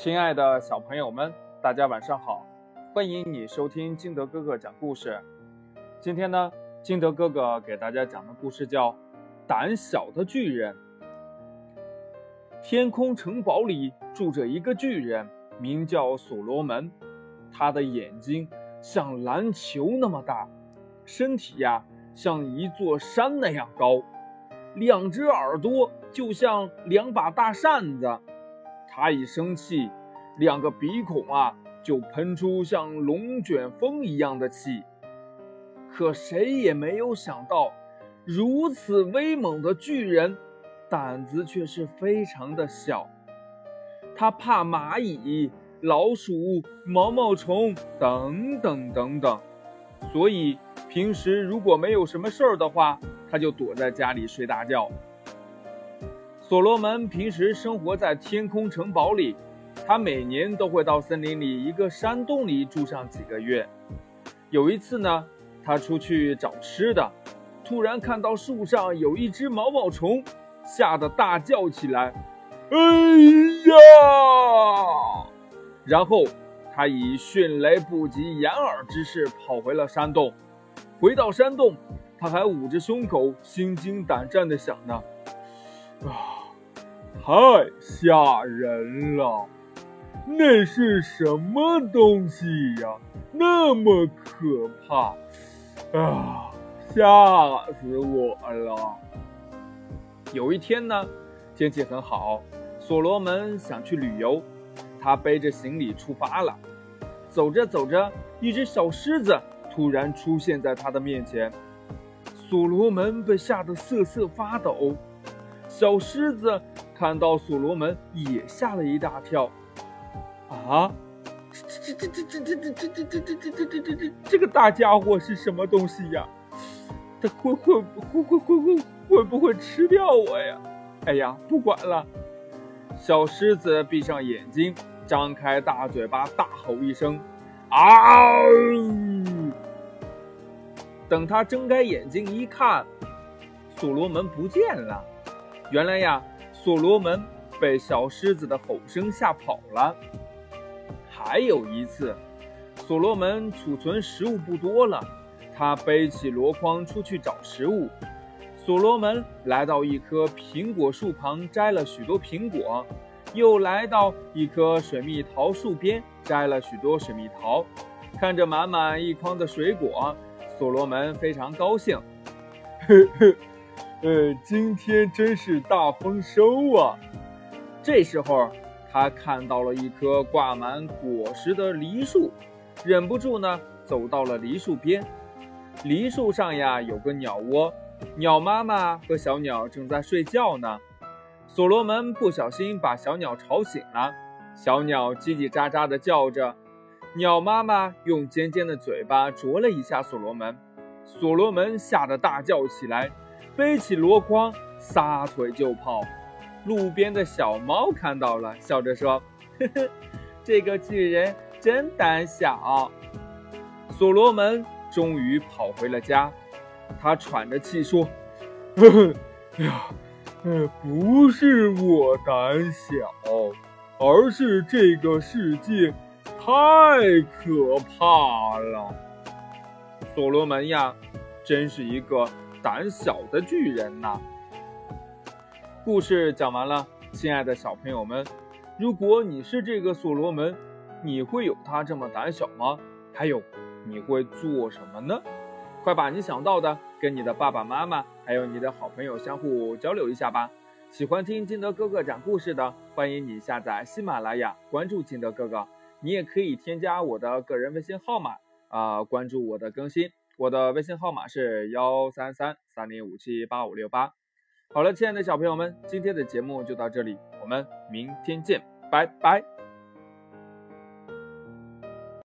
亲爱的小朋友们，大家晚上好！欢迎你收听金德哥哥讲故事。今天呢，金德哥哥给大家讲的故事叫《胆小的巨人》。天空城堡里住着一个巨人，名叫所罗门。他的眼睛像篮球那么大，身体呀像一座山那样高，两只耳朵就像两把大扇子。他一生气，两个鼻孔啊就喷出像龙卷风一样的气。可谁也没有想到，如此威猛的巨人，胆子却是非常的小。他怕蚂蚁、老鼠、毛毛虫等等等等，所以平时如果没有什么事儿的话，他就躲在家里睡大觉。所罗门平时生活在天空城堡里，他每年都会到森林里一个山洞里住上几个月。有一次呢，他出去找吃的，突然看到树上有一只毛毛虫，吓得大叫起来：“哎呀！”然后他以迅雷不及掩耳之势跑回了山洞。回到山洞，他还捂着胸口，心惊胆战地想呢：“啊！”太吓人了！那是什么东西呀？那么可怕啊！吓死我了！有一天呢，天气很好，所罗门想去旅游，他背着行李出发了。走着走着，一只小狮子突然出现在他的面前，所罗门被吓得瑟瑟发抖。小狮子。看到所罗门也吓了一大跳，啊，这这这这这这这这这这这这这这这这个大家伙是什么东西呀？他会会会会会会会不会吃掉我呀？哎呀，不管了。小狮子闭上眼睛，张开大嘴巴，大吼一声：“啊！”等他睁开眼睛一看，所罗门不见了。原来呀。所罗门被小狮子的吼声吓跑了。还有一次，所罗门储存食物不多了，他背起箩筐出去找食物。所罗门来到一棵苹果树旁，摘了许多苹果，又来到一棵水蜜桃树边，摘了许多水蜜桃。看着满满一筐的水果，所罗门非常高兴。呵呵。呃，今天真是大丰收啊！这时候，他看到了一棵挂满果实的梨树，忍不住呢，走到了梨树边。梨树上呀，有个鸟窝，鸟妈妈和小鸟正在睡觉呢。所罗门不小心把小鸟吵醒了，小鸟叽叽喳喳地叫着。鸟妈妈用尖尖的嘴巴啄了一下所罗门，所罗门吓得大叫起来。背起箩筐，撒腿就跑。路边的小猫看到了，笑着说：“呵呵，这个巨人真胆小。”所罗门终于跑回了家，他喘着气说：“ 呵呵，哎呀，呃，不是我胆小，而是这个世界太可怕了。”所罗门呀，真是一个。胆小的巨人呐！故事讲完了，亲爱的小朋友们，如果你是这个所罗门，你会有他这么胆小吗？还有，你会做什么呢？快把你想到的跟你的爸爸妈妈还有你的好朋友相互交流一下吧。喜欢听金德哥哥讲故事的，欢迎你下载喜马拉雅，关注金德哥哥。你也可以添加我的个人微信号码啊，关注我的更新。我的微信号码是幺三三三零五七八五六八。好了，亲爱的小朋友们，今天的节目就到这里，我们明天见，拜拜。